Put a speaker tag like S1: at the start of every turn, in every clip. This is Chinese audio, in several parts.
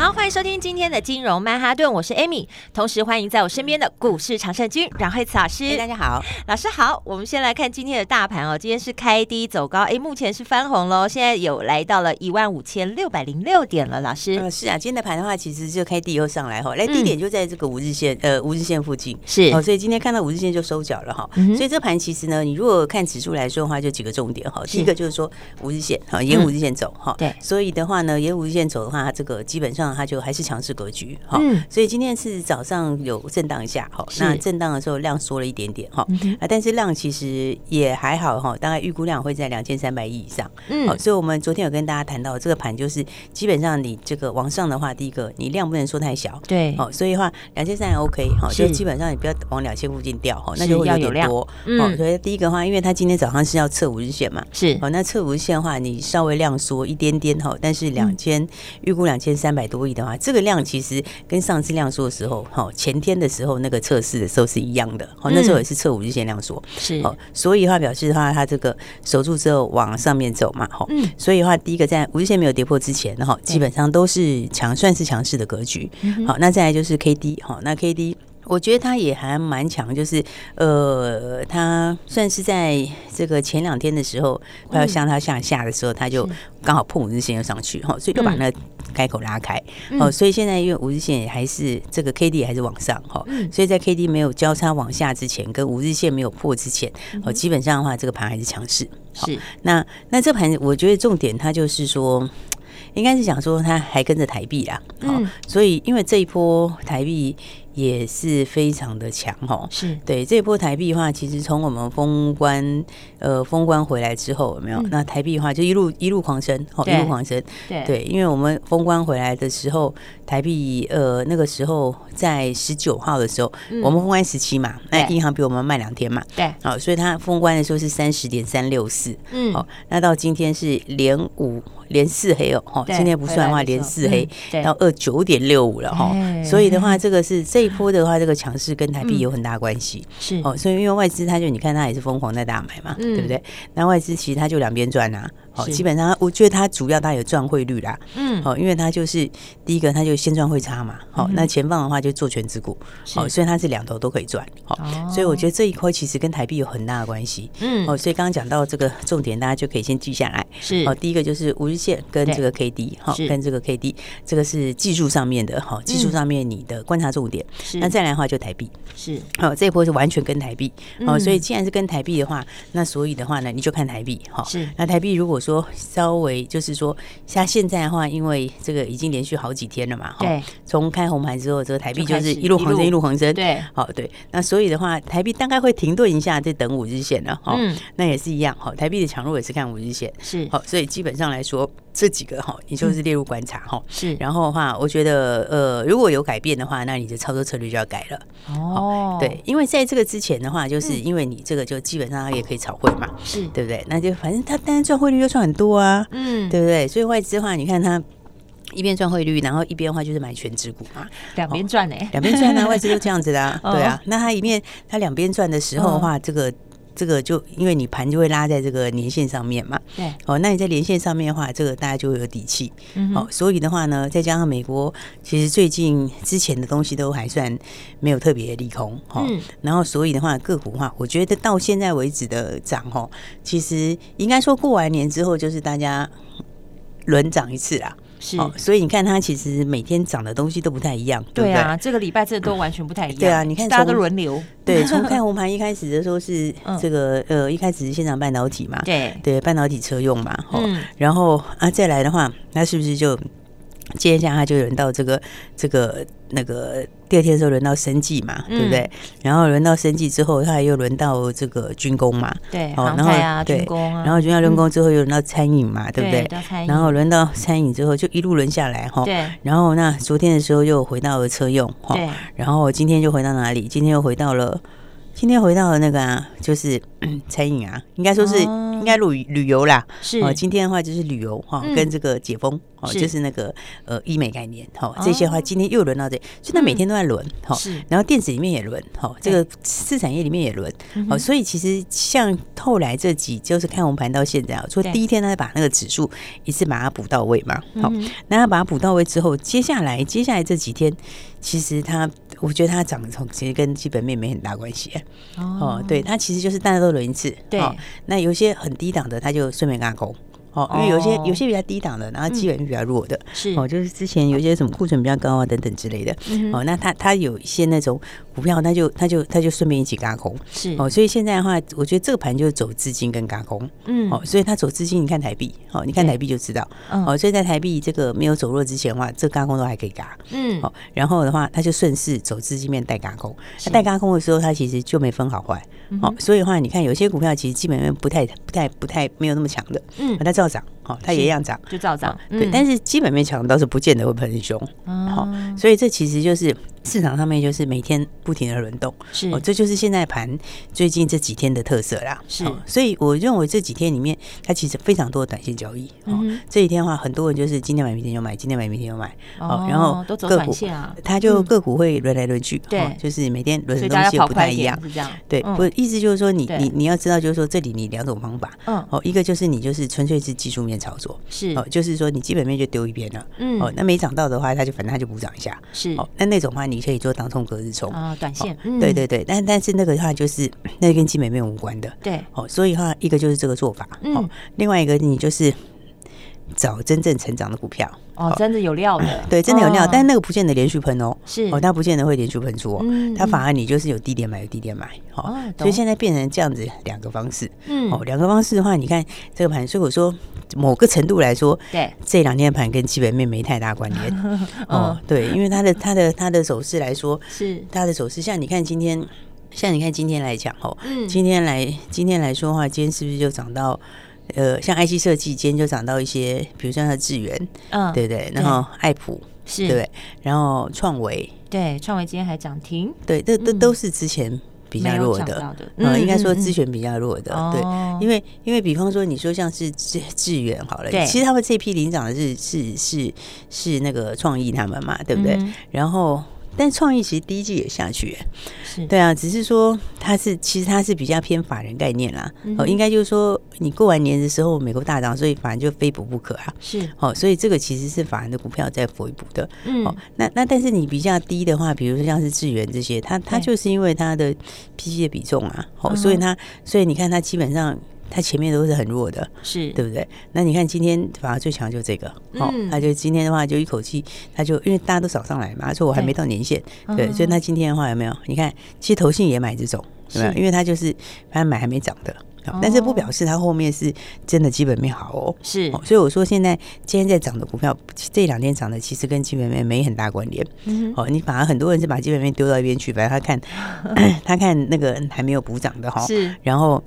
S1: 好，欢迎收听今天的金融曼哈顿，我是 Amy，同时欢迎在我身边的股市常胜军阮慧慈老师。
S2: 大家好，
S1: 老师好。我们先来看今天的大盘哦，今天是开低走高，哎，目前是翻红喽，现在有来到了一万五千六百零六点了。老师，
S2: 嗯，是啊，今天的盘的话，其实就开低又上来哈，来低点就在这个五日线，嗯、呃，五日线附近。
S1: 是。
S2: 哦，所以今天看到五日线就收脚了哈。嗯、所以这盘其实呢，你如果看指数来说的话，就几个重点哈，第一个就是说五日线哈，沿五日线走哈，对、嗯，所以的话呢，沿五日线走的话，它这个基本上它就还是强势。格局哈，嗯、所以今天是早上有震荡一下哈，那震荡的时候量缩了一点点哈，啊、但是量其实也还好哈，大概预估量会在两千三百亿以上，嗯，好，所以我们昨天有跟大家谈到这个盘就是基本上你这个往上的话，第一个你量不能说太小，对，哦，所以的话两千三也 OK 哈，就基本上你不要往两千附近掉哈，那就会有点多，嗯，所以第一个的话，因为它今天早上是要测五日线嘛，是，好，那测五日线的话，你稍微量缩一点点哈，但是两千预估两千三百多亿的话，这个量其实跟上次量缩的时候，哈，前天的时候那个测试的时候是一样的，好，那时候也是测五日线量缩，是，哦，所以的话表示的话，它这个守住之后往上面走嘛，哈，嗯，所以的话，第一个在五日线没有跌破之前，哈，基本上都是强，算是强势的格局，好，那再来就是 K D，哈，那 K D。我觉得他也还蛮强，就是呃，他算是在这个前两天的时候快要向他向下的时候，他就刚好碰五日线又上去哈，所以就把那开口拉开哦。所以现在因为五日线还是这个 K D 还是往上哈，所以在 K D 没有交叉往下之前，跟五日线没有破之前，哦，基本上的话这个盘还是强势。是那那这盘我觉得重点它就是说，应该是想说它还跟着台币啦，嗯，所以因为这一波台币。也是非常的强哦，是。对这一波台币的话，其实从我们封关呃封关回来之后有没有？嗯、那台币的话就一路一路狂升，哦一路狂升，对。对，因为我们封关回来的时候，台币呃那个时候在十九号的时候，嗯、我们封关十七嘛，那银行比我们慢两天嘛，对，好，所以它封关的时候是三十点三六四，嗯，好，那到今天是连五连四黑哦，哈，今天不算的话连四黑到二九点六五了哈，所以的话这个是这。波的话，这个强势跟台币有很大关系，是哦，所以因为外资它就你看它也是疯狂在大买嘛，对不对？那外资其实它就两边赚啊。好，基本上我觉得它主要它有赚汇率啦，嗯，好，因为它就是第一个，它就先赚汇差嘛，好，那前方的话就做权值股，好，所以它是两头都可以赚，好，所以我觉得这一块其实跟台币有很大的关系，嗯，哦，所以刚刚讲到这个重点，大家就可以先记下来，是，哦，第一个就是五日线跟这个 K D，好，跟这个 K D，这个是技术上面的，好，技术上面你的观察重点，那再来的话就台币，是，好，这一波是完全跟台币，哦，所以既然是跟台币的话，那所以的话呢，你就看台币，好，是，那台币如果说稍微就是说，像现在的话，因为这个已经连续好几天了嘛，哈，从开红盘之后，这个台币就是一路横升，一路横升，对，好，对，那所以的话，台币大概会停顿一下，再等五日线了，哈，那也是一样，哈，台币的强弱也是看五日线，是，好，所以基本上来说，这几个哈，你就是列入观察，哈，是，然后的话，我觉得，呃，如果有改变的话，那你的操作策略就要改了，哦，对，因为在这个之前的话，就是因为你这个就基本上它也可以炒汇嘛，是。对不对？那就反正它当然赚汇率又赚很多。啊，嗯，对不对？所以外资的话，你看它一边赚汇率，然后一边的话就是买全值股嘛，
S1: 两边赚呢，
S2: 两边赚呢，外资都这样子的，啊，对啊。那它一面它两边赚的时候的话，这个这个就因为你盘就会拉在这个年线上面嘛，对，哦，那你在年线上面的话，这个大家就会有底气，哦，所以的话呢，再加上美国其实最近之前的东西都还算没有特别利空，哈，然后所以的话个股的话，我觉得到现在为止的涨，哈，其实应该说过完年之后就是大家轮涨一次啦。是，所以你看它其实每天涨的东西都不太一样，对啊，
S1: 这个礼拜这都完全不太一样。
S2: 对啊，你看
S1: 大家都轮流。
S2: 对，从看红盘一开始的时候是这个呃，一开始是先涨半导体嘛，对。对，半导体车用嘛，嗯，然后啊再来的话，那是不是就接下来就轮到这个这个那个第二天的时候轮到生计嘛，对不对？然后轮到生计之后，他又轮到这个军工嘛，
S1: 对，然后啊，军工啊，
S2: 然后军工军工之后又轮到餐饮嘛，对不对？然后轮到餐饮之后就一路轮下来哈，对。然后那昨天的时候又回到了车用，哈。然后今天就回到哪里？今天又回到了。今天回到了那个啊，就是餐饮啊，应该说是应该旅旅游啦。是。哦，今天的话就是旅游哈，跟这个解封哦，就是那个呃医美概念哈，这些话今天又轮到这，所以它每天都在轮哈。是，然后电子里面也轮哈，这个次产业里面也轮哦，所以其实像后来这几就是看红盘到现在啊，说第一天他把那个指数一次把它补到位嘛，好，那他把它补到位之后，接下来接下来这几天。其实它，我觉得它涨的从其实跟基本面没很大关系。哦，对，它其实就是大家都轮一次。对，那有些很低档的，它就顺便拉空。哦，因为有些有些比较低档的，然后基本面比较弱的，是哦，就是之前有些什么库存比较高啊等等之类的。哦，那它它有一些那种股票，它就它就它就顺便一起嘎空。是哦，所以现在的话，我觉得这个盘就是走资金跟嘎空。嗯，哦，所以它走资金，你看台币，哦，你看台币就知道。哦，所以在台币这个没有走弱之前的话，这嘎空都还可以嘎。嗯，哦，然后的话，它就顺势走资金面带嘎空。那带嘎空的时候，它其实就没分好坏。哦，所以的话，你看有些股票其实基本面不太、不太、不太没有那么强的，嗯，它照涨，好，它也一样涨，
S1: 就照涨，
S2: 对。但是基本面强倒是不见得会很凶，好，所以这其实就是。市场上面就是每天不停的轮动，是哦，这就是现在盘最近这几天的特色啦。是，所以我认为这几天里面，它其实非常多的短线交易。哦，这几天的话，很多人就是今天买明天就买，今天买明天就买。哦，然后
S1: 都走短线啊，
S2: 它就个股会轮来轮去。对，就是每天轮的东西不太一样。是这样。对，不意思就是说，你你你要知道，就是说这里你两种方法。嗯。哦，一个就是你就是纯粹是技术面操作。是。哦，就是说你基本面就丢一边了。嗯。哦，那没涨到的话，它就反正它就补涨一下。是。哦，那那种话。你可以做当冲隔日冲。啊，短线，对对对，但但是那个的话就是那跟基本面无关的，对，哦，所以话一个就是这个做法，哦，另外一个你就是找真正成长的股票，
S1: 哦，真的有料的，
S2: 对，真的有料，但那个不见得连续喷哦，是，哦，它不见得会连续喷出哦，它反而你就是有低点买，有低点买，哦，所以现在变成这样子两个方式，嗯，哦，两个方式的话，你看这个盘，所以我说。某个程度来说，对。这两天盘跟基本面没太大关联。哦，对，因为它的它的它的走势来说，是。它的走势。像你看今天，像你看今天来讲哦，嗯，今天来今天来说的话，今天是不是就涨到呃，像 IC 设计今天就涨到一些，比如像它智源，嗯，对对，然后爱普是。对，然后创维，
S1: 对，创维今天还涨停，
S2: 对，这都都是之前。比较弱的，嗯，应该说资源比较弱的，对，因为因为比方说你说像是志志远好了，其实他们这批领涨的是是是是那个创意他们嘛，对不对？然后。但创意其实第一季也下去，是对啊，只是说它是其实它是比较偏法人概念啦。哦，应该就是说你过完年的时候美国大涨，所以法人就非补不可啊。是哦，所以这个其实是法人的股票在补一补的。嗯，哦，那那但是你比较低的话，比如说像是智源这些，它它就是因为它的 PC 的比重啊，哦，所以它所以你看它基本上。它前面都是很弱的，是对不对？那你看今天反而最强就这个，哦，他就今天的话就一口气，他就因为大家都涨上来嘛，说我还没到年限，对，所以他今天的话有没有？你看，其实投信也买这种，有没有？因为他就是反正买还没涨的，但是不表示他后面是真的基本面好哦，是，所以我说现在今天在涨的股票，这两天涨的其实跟基本面没很大关联，哦，你反而很多人是把基本面丢到一边去，反正他看 他看那个还没有补涨的哈，是，然后。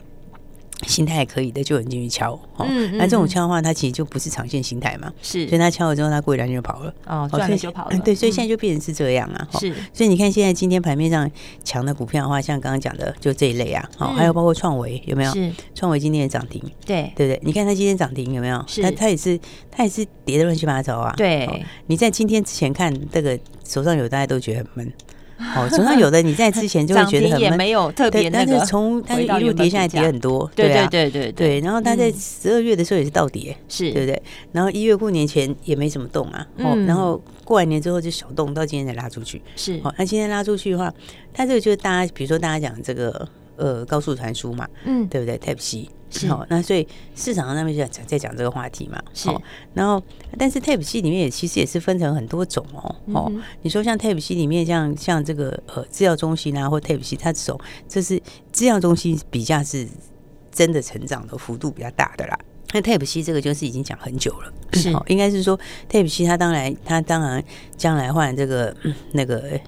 S2: 心态还可以的，就有人进去敲。哦，那这种敲的话，它其实就不是长线心态嘛。是，所以它敲了之后，它过一两天就跑了。哦，赚了就跑了。对，所以现在就变成是这样啊。是，所以你看现在今天盘面上强的股票的话，像刚刚讲的，就这一类啊。好，还有包括创维有没有？是，创维今天也涨停。对，对不对，你看它今天涨停有没有？是，它它也是它也是跌的乱七八糟啊。对，你在今天之前看这个手上有，大家都觉得很闷。哦，手上有的你在之前就会 觉得很闷，也没有特别，但是从它就一路跌下来，跌很多，对对对对对。然后它在十二月的时候也是倒跌，是对不对？然后一月过年前也没怎么动啊，哦，然后过完年之后就小动，到今天才拉出去，是。哦，那今天拉出去的话，它这个就是大家，比如说大家讲这个呃高速传输嘛，嗯，对不对？Type C。好，那所以市场上那边就在讲这个话题嘛。是，然后但是 Type C 里面也其实也是分成很多种哦。哦，你说像 Type C 里面像像这个呃制药中心啊，或 Type C 它这种，这是制药中心比较是真的成长的幅度比较大的啦。那 Type C 这个就是已经讲很久了，
S1: 是，
S2: 应该是说 Type C 它当然它当然将来换这个那个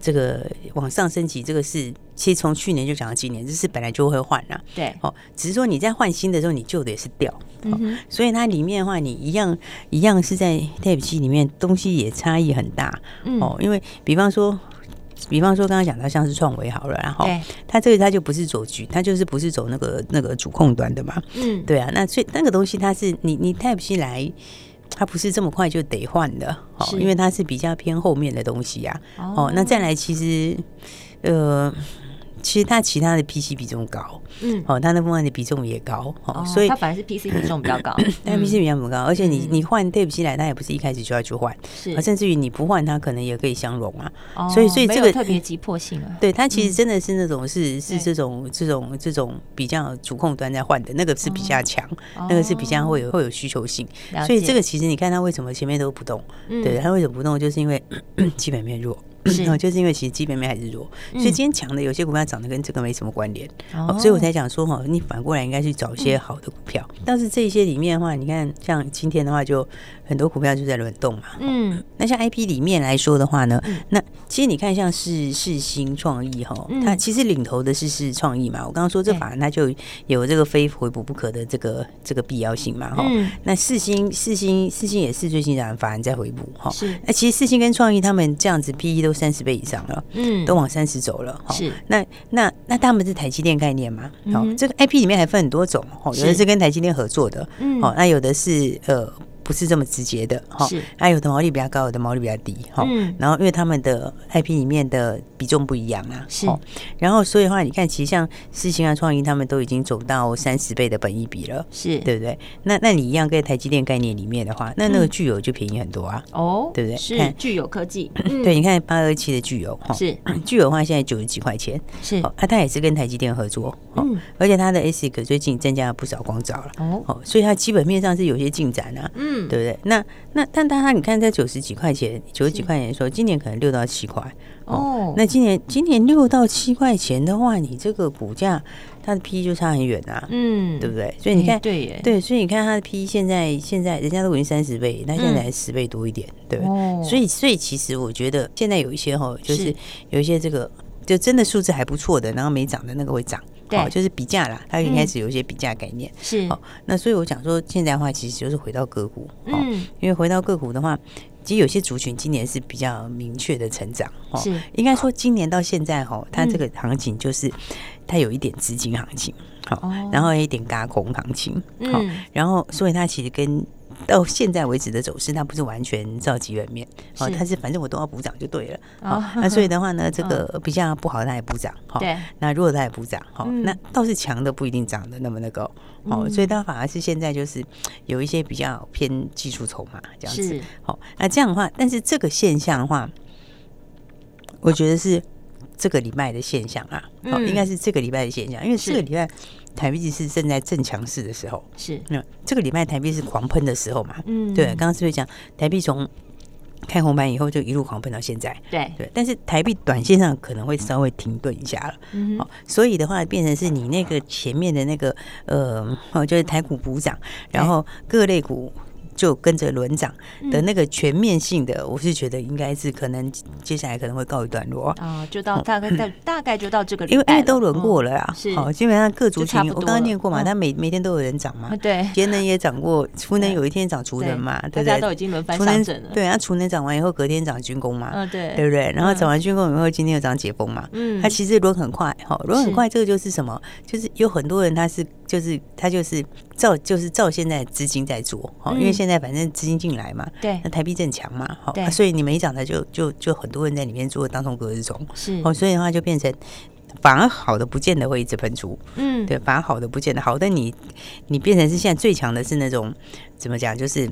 S2: 这个往上升级，这个是其实从去年就讲到今年，这是本来就会换了，
S1: 对，
S2: 哦，只是说你在换新的时候，你旧的也是掉，
S1: 嗯，
S2: 所以它里面的话，你一样一样是在 Type C 里面东西也差异很大，哦，因为比方说。比方说，刚刚讲到像是创维好了，然后它这个它就不是走局，它就是不是走那个那个主控端的嘛。嗯，对啊，那所以那个东西它是你你 Type C 来，它不是这么快就得换的。哦，因为它是比较偏后面的东西呀。哦，那再来其实呃。其实它其他的 PC 比重高，嗯，哦，它那部分的比重也高，哦，所以
S1: 它反而是 PC 比重比较高，
S2: 但 PC 比较不高，而且你你换 Type C 来，它也不是一开始就要去换，是，甚至于你不换，它可能也可以相容啊，所以所以这个
S1: 特别急迫性啊，
S2: 对，它其实真的是那种是是这种这种这种比较主控端在换的那个是比较强，那个是比较会有会有需求性，所以这个其实你看它为什么前面都不动，对，它为什么不动，就是因为 基本面弱。是，哦，就是因为其实基本面还是弱，所以今天强的有些股票涨得跟这个没什么关联，哦，所以我才讲说哈，你反过来应该去找一些好的股票。但是这些里面的话，你看像今天的话，就很多股票就在轮动嘛。嗯，那像 IP 里面来说的话呢，那其实你看像是世新创意哈，它其实领头的是是创意嘛。我刚刚说这法人它就有这个非回补不可的这个这个必要性嘛。哈，那世新世新世新也是最近让法人在回补哈。是，那其实世新跟创意他们这样子 PE 都。三十倍以上了，嗯，都往三十走了，是。那那那他们是台积电概念嘛？好，这个 IP 里面还分很多种，哦，有的是跟台积电合作的，嗯，好，那有的是呃。不是这么直接的哈，还有的毛利比较高，有的毛利比较低哈。嗯。然后因为他们的 IP 里面的比重不一样啊，是。然后所以的话，你看，其实像世芯啊、创意，他们都已经走到三十倍的本益比了，是。对不对？那那你一样跟台积电概念里面的话，那那个聚友就便宜很多啊，哦，对不对？
S1: 是聚友科技，
S2: 对，你看八二七的聚友哈，是。聚友的话，现在九十几块钱，是。啊，它也是跟台积电合作，嗯，而且它的 ASIC 最近增加了不少光照了，哦，所以它基本面上是有些进展啊，嗯。对不对？那那但大家你看，在九十几块钱、九十几块钱的时候，今年可能六到七块哦。那今年今年六到七块钱的话，你这个股价它的 P 就差很远啊，嗯，对不对？所以你看，对对，所以你看它的 P 现在现在人家都已经三十倍，那现在还十倍多一点，对不对？所以所以其实我觉得现在有一些哈，就是有一些这个就真的数字还不错的，然后没涨的那个会涨。哦，就是比价啦，它一开始有一些比价概念，嗯、是。哦。那所以我讲说，现在的话其实就是回到个股，哦，嗯、因为回到个股的话，其实有些族群今年是比较明确的成长，哦，是。应该说今年到现在哈，它这个行情就是它有一点资金行情，好，哦，然后有一点嘎空行情，好，嗯，然后所以它其实跟到现在为止的走势，它不是完全照基本面哦，它是反正我都要补涨就对了。哦，那所以的话呢，这个比较不好，它也补涨。对，那如果它也补涨，哈，那倒是强的不一定涨的那么那个。哦，所以它反而是现在就是有一些比较偏技术筹码这样子。好，那这样的话，但是这个现象的话，我觉得是这个礼拜的现象啊。哦，应该是这个礼拜的现象，因为这个礼拜。台币是正在正强势的时候，是那这个礼拜台币是狂喷的时候嘛？嗯，对，刚刚是不是讲台币从开红盘以后就一路狂喷到现在？对对，但是台币短线上可能会稍微停顿一下了，嗯，好，所以的话变成是你那个前面的那个呃，哦，就是台股补涨，然后各类股。就跟着轮涨的那个全面性的，我是觉得应该是可能接下来可能会告一段落。啊，就到大概大 大概就到这个，因为因为都轮过了啊，是。好，基本上各族群我刚刚念过嘛，它每每天都有人涨 嘛，对，节能也涨过，储能有一天涨储能嘛，对。不对？都已经轮番上阵了，对啊，储能涨完以后隔天涨军工嘛，嗯对，对不对？然后涨完军工以后今天又涨解封嘛，嗯，它其实轮很快，哈，轮很快，这个就是什么？就是有很多人他是就是他就是照就是照现在资金在做，哈，因为现在。反正资金进来嘛，对，那台币正强嘛，好，所以你没涨的就就就很多人在里面做当中隔日中，是哦，所以的话就变成反而好的不见得会一直喷出，嗯，对，反而好的不见得好，的你你变成是现在最强的是那种怎么讲，就是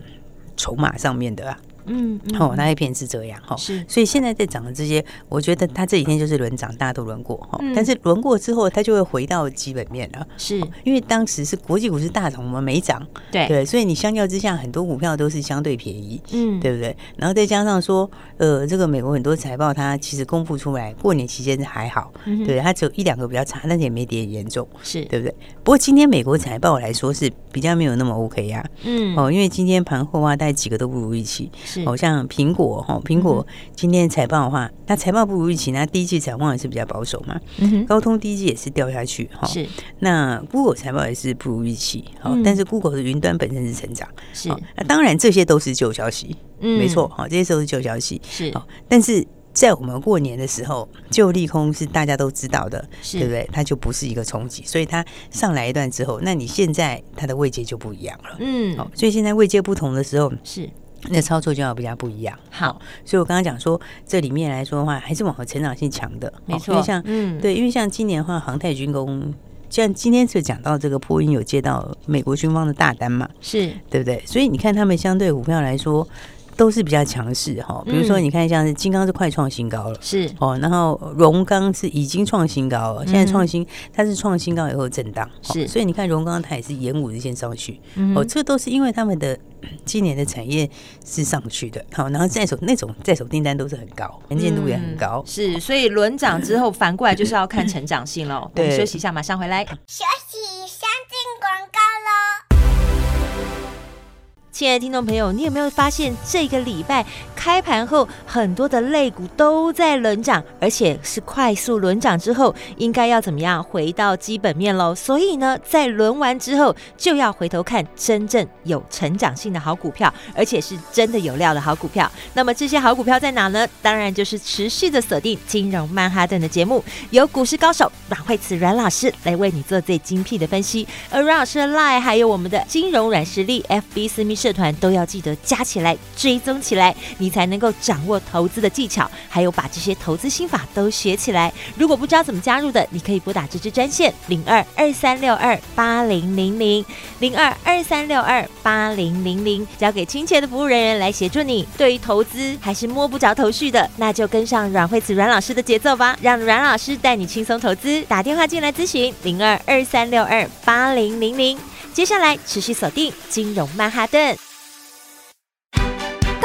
S2: 筹码上面的啊。嗯，哦，那一片是这样哈。是，所以现在在涨的这些，我觉得它这几天就是轮涨，大家都轮过哈。但是轮过之后，它就会回到基本面了。是，因为当时是国际股市大涨，我们没涨。对对，所以你相较之下，很多股票都是相对便宜，嗯，对不对？然后再加上说，呃，这个美国很多财报它其实公布出来，过年期间还好，对，它只有一两个比较差，但是也没跌严重，是对不对？不过今天美国财报来说是比较没有那么 OK 呀，嗯，哦，因为今天盘后啊，大概几个都不如预期，是，好像苹果哈，苹果今天财报的话，那财报不如预期，那第一季展望也是比较保守嘛，嗯，高通第一季也是掉下去哈，是，那 Google 财报也是不如预期，好，但是 Google 的云端本身是成长，是，那当然这些都是旧消息，嗯，没错，好，这些都是旧消息，是，但是。在我们过年的时候，就利空是大家都知道的，是。对不对？它就不是一个冲击，所以它上来一段之后，那你现在它的位阶就不一样了。嗯，好，所以现在位阶不同的时候，是那操作就要比较不一样。好，所以我刚刚讲说，这里面来说的话，还是往后成长性强的，没错。因为像嗯，对，因为像今年的话，航太军工，像今天就讲到这个波音有接到美国军方的大单嘛，是对不对？所以你看他们相对股票来说。都是比较强势哈，比如说你看像是金刚是快创新高了，是。哦，然后荣刚是已经创新高了，现在创新它是创新高以后震荡，是，所以你看荣刚它也是沿五日线上去，哦，这都是因为他们的 今年的产业是上去的，好，然后在手那种在手订单都是很高，能见度也很高，
S1: 是，所以轮涨之后反过来就是要看成长性喽。对，休息一下，马上回来。休息，先进广告喽。亲爱的听众朋友，你有没有发现这个礼拜开盘后，很多的类股都在轮涨，而且是快速轮涨之后，应该要怎么样回到基本面喽？所以呢，在轮完之后，就要回头看真正有成长性的好股票，而且是真的有料的好股票。那么这些好股票在哪呢？当然就是持续的锁定金融曼哈顿的节目，由股市高手阮慧慈阮老师来为你做最精辟的分析。而阮老师的 lie 还有我们的金融软实力 FB 私密社团都要记得加起来追踪起来，你才能够掌握投资的技巧，还有把这些投资心法都学起来。如果不知道怎么加入的，你可以拨打这支专线零二二三六二八零零零零二二三六二八零零零，交给亲切的服务人员来协助你。对于投资还是摸不着头绪的，那就跟上阮惠慈阮老师的节奏吧，让阮老师带你轻松投资。打电话进来咨询零二二三六二八零零零。接下来持续锁定金融曼哈顿。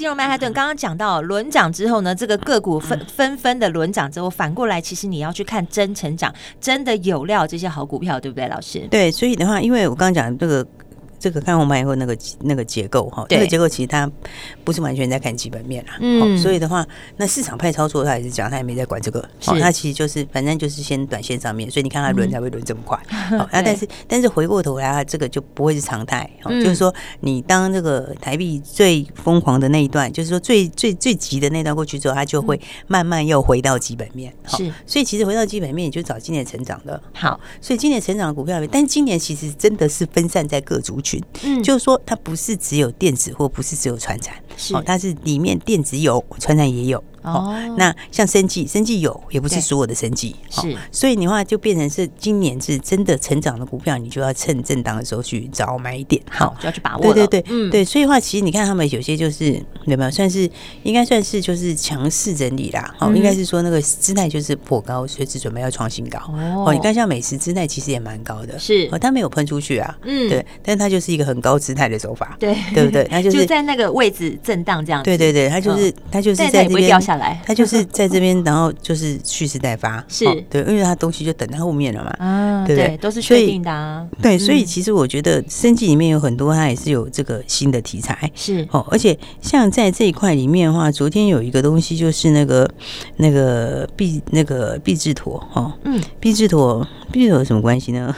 S1: 金融曼哈顿刚刚讲到轮涨之后呢，这个个股纷纷纷的轮涨之后，反过来其实你要去看真成长，真的有料这些好股票，对不对，老师？
S2: 对，所以的话，因为我刚刚讲这个。这个看红盘以后，那个那个结构哈，这个结构其实它不是完全在看基本面啦，嗯，所以的话，那市场派操作他也是讲，他也没在管这个，好，他其实就是反正就是先短线上面，所以你看他轮才会轮这么快，好，那但是但是回过头来，这个就不会是常态，哦，就是说你当这个台币最疯狂的那一段，就是说最最最急的那段过去之后，它就会慢慢又回到基本面，是，所以其实回到基本面，你就找今年成长的，好，所以今年成长的股票，但今年其实真的是分散在各族群。嗯，就是说它不是只有电子，或不是只有传产，是，它是里面电子有，传产也有。哦，那像生计，生计有，也不是所有的生计是，所以你话就变成是今年是真的成长的股票，你就要趁震荡的时候去找买点，好，就要去把握。对对对，嗯，对，所以话其实你看他们有些就是有没有算是应该算是就是强势整理啦，好，应该是说那个姿态就是颇高，随时准备要创新高。哦，你看像美食姿态其实也蛮高的，是，哦，它没有喷出去啊，嗯，对，但它就是一个很高姿态的手法，对，对不对？它就是
S1: 在那个位置震荡这样，
S2: 对对对，它就是它就是在这边。下来，他就是在这边，然后就是蓄势待发，是对，因为他东西就等在后面了嘛，啊，对不对？
S1: 都是确定的啊。
S2: 对，所以其实我觉得生计里面有很多，它也是有这个新的题材，是哦。而且像在这一块里面的话，昨天有一个东西就是那个那个必那个必治妥哦，嗯，必治妥必治妥有什么关系呢？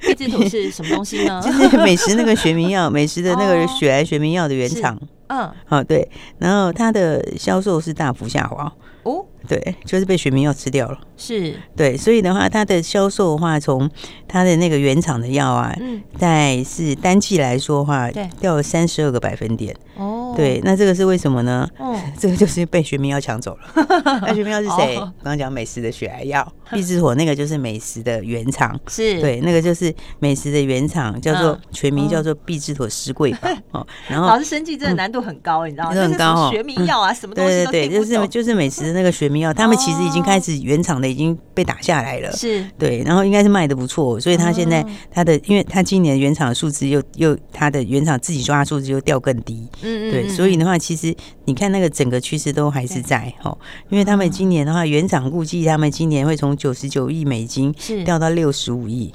S1: 必治妥是什么东西呢？
S2: 就是美食那个学名药，美食的那个血癌学名药的原厂。嗯，好，对，然后它的销售是大幅下滑哦，对，就是被学名药吃掉了，是对，所以的话，它的销售的话，从它的那个原厂的药啊，嗯，在是单季来说的话，对，掉了三十二个百分点。哦，对，那这个是为什么呢？哦，这个就是被学名药抢走了。那学名药是谁？我刚刚讲美食的血癌药，必治妥那个就是美食的原厂，是对，那个就是美食的原厂，叫做全名叫做必治妥石桂坊。哦，然后
S1: 老师生计真的难度很高，你知道吗？很高哦，学名药啊，什么东西都对对对，
S2: 就是就是美食的那个学名药，他们其实已经开始原厂的已经被打下来了，是对，然后应该是卖的不错，所以他现在他的，因为他今年原厂的数字又又他的原厂自己抓数字又掉更低。嗯，对，所以的话，其实你看那个整个趋势都还是在哦，因为他们今年的话，原厂估计他们今年会从九十九亿美金掉到六十五亿。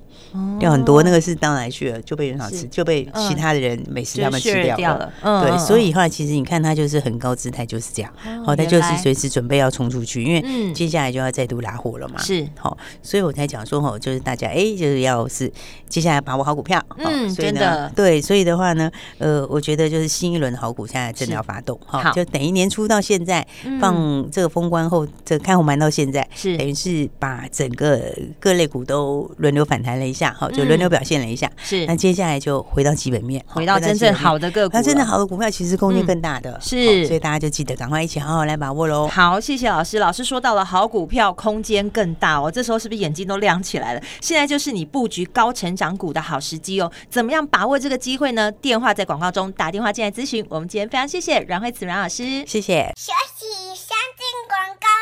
S2: 掉很多，那个是到哪里去了？就被人少吃，就被其他的人美食他们吃掉了。对，所以后来，其实你看他就是很高姿态，就是这样。好，他就是随时准备要冲出去，因为接下来就要再度拉货了嘛。是，好，所以我才讲说，吼，就是大家哎，就是要是接下来把握好股票。嗯，真的。对，所以的话呢，呃，我觉得就是新一轮的好股现在真的要发动。好，就等于年初到现在放这个封关后，这个开红盘到现在，是等于是把整个各类股都轮流反弹了一下。好，就轮流表现了一下。是，那接下来就回到基本面，
S1: 回到真正好的个股。
S2: 那真正好的股票其实空间更大的。是，所以大家就记得赶快一起好好来把握喽。
S1: 好，谢谢老师。老师说到了好股票空间更大哦，这时候是不是眼睛都亮起来了？现在就是你布局高成长股的好时机哦。怎么样把握这个机会呢？电话在广告中打电话进来咨询。我们今天非常谢谢阮慧慈阮老师，
S2: 谢谢。
S3: 休息，先进广告喽。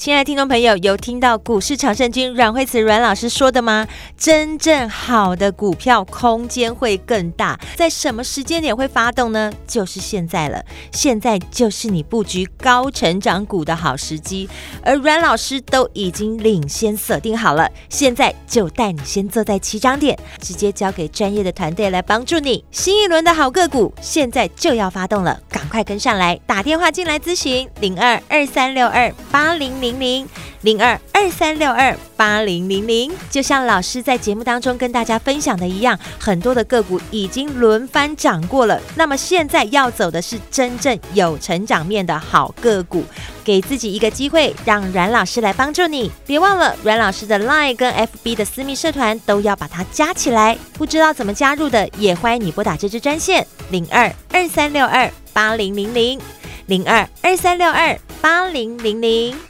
S1: 亲爱的听众朋友，有听到股市常胜军阮慧慈阮老师说的吗？真正好的股票空间会更大，在什么时间点会发动呢？就是现在了，现在就是你布局高成长股的好时机，而阮老师都已经领先锁定好了，现在就带你先坐在起涨点，直接交给专业的团队来帮助你。新一轮的好个股现在就要发动了，赶快跟上来，打电话进来咨询零二二三六二八零零。零零零二二三六二八零零零，就像老师在节目当中跟大家分享的一样，很多的个股已经轮番涨过了。那么现在要走的是真正有成长面的好个股，给自己一个机会，让阮老师来帮助你。别忘了阮老师的 Line 跟 FB 的私密社团都要把它加起来。不知道怎么加入的，也欢迎你拨打这支专线零二二三六二八零零零零二二三六二八零零零。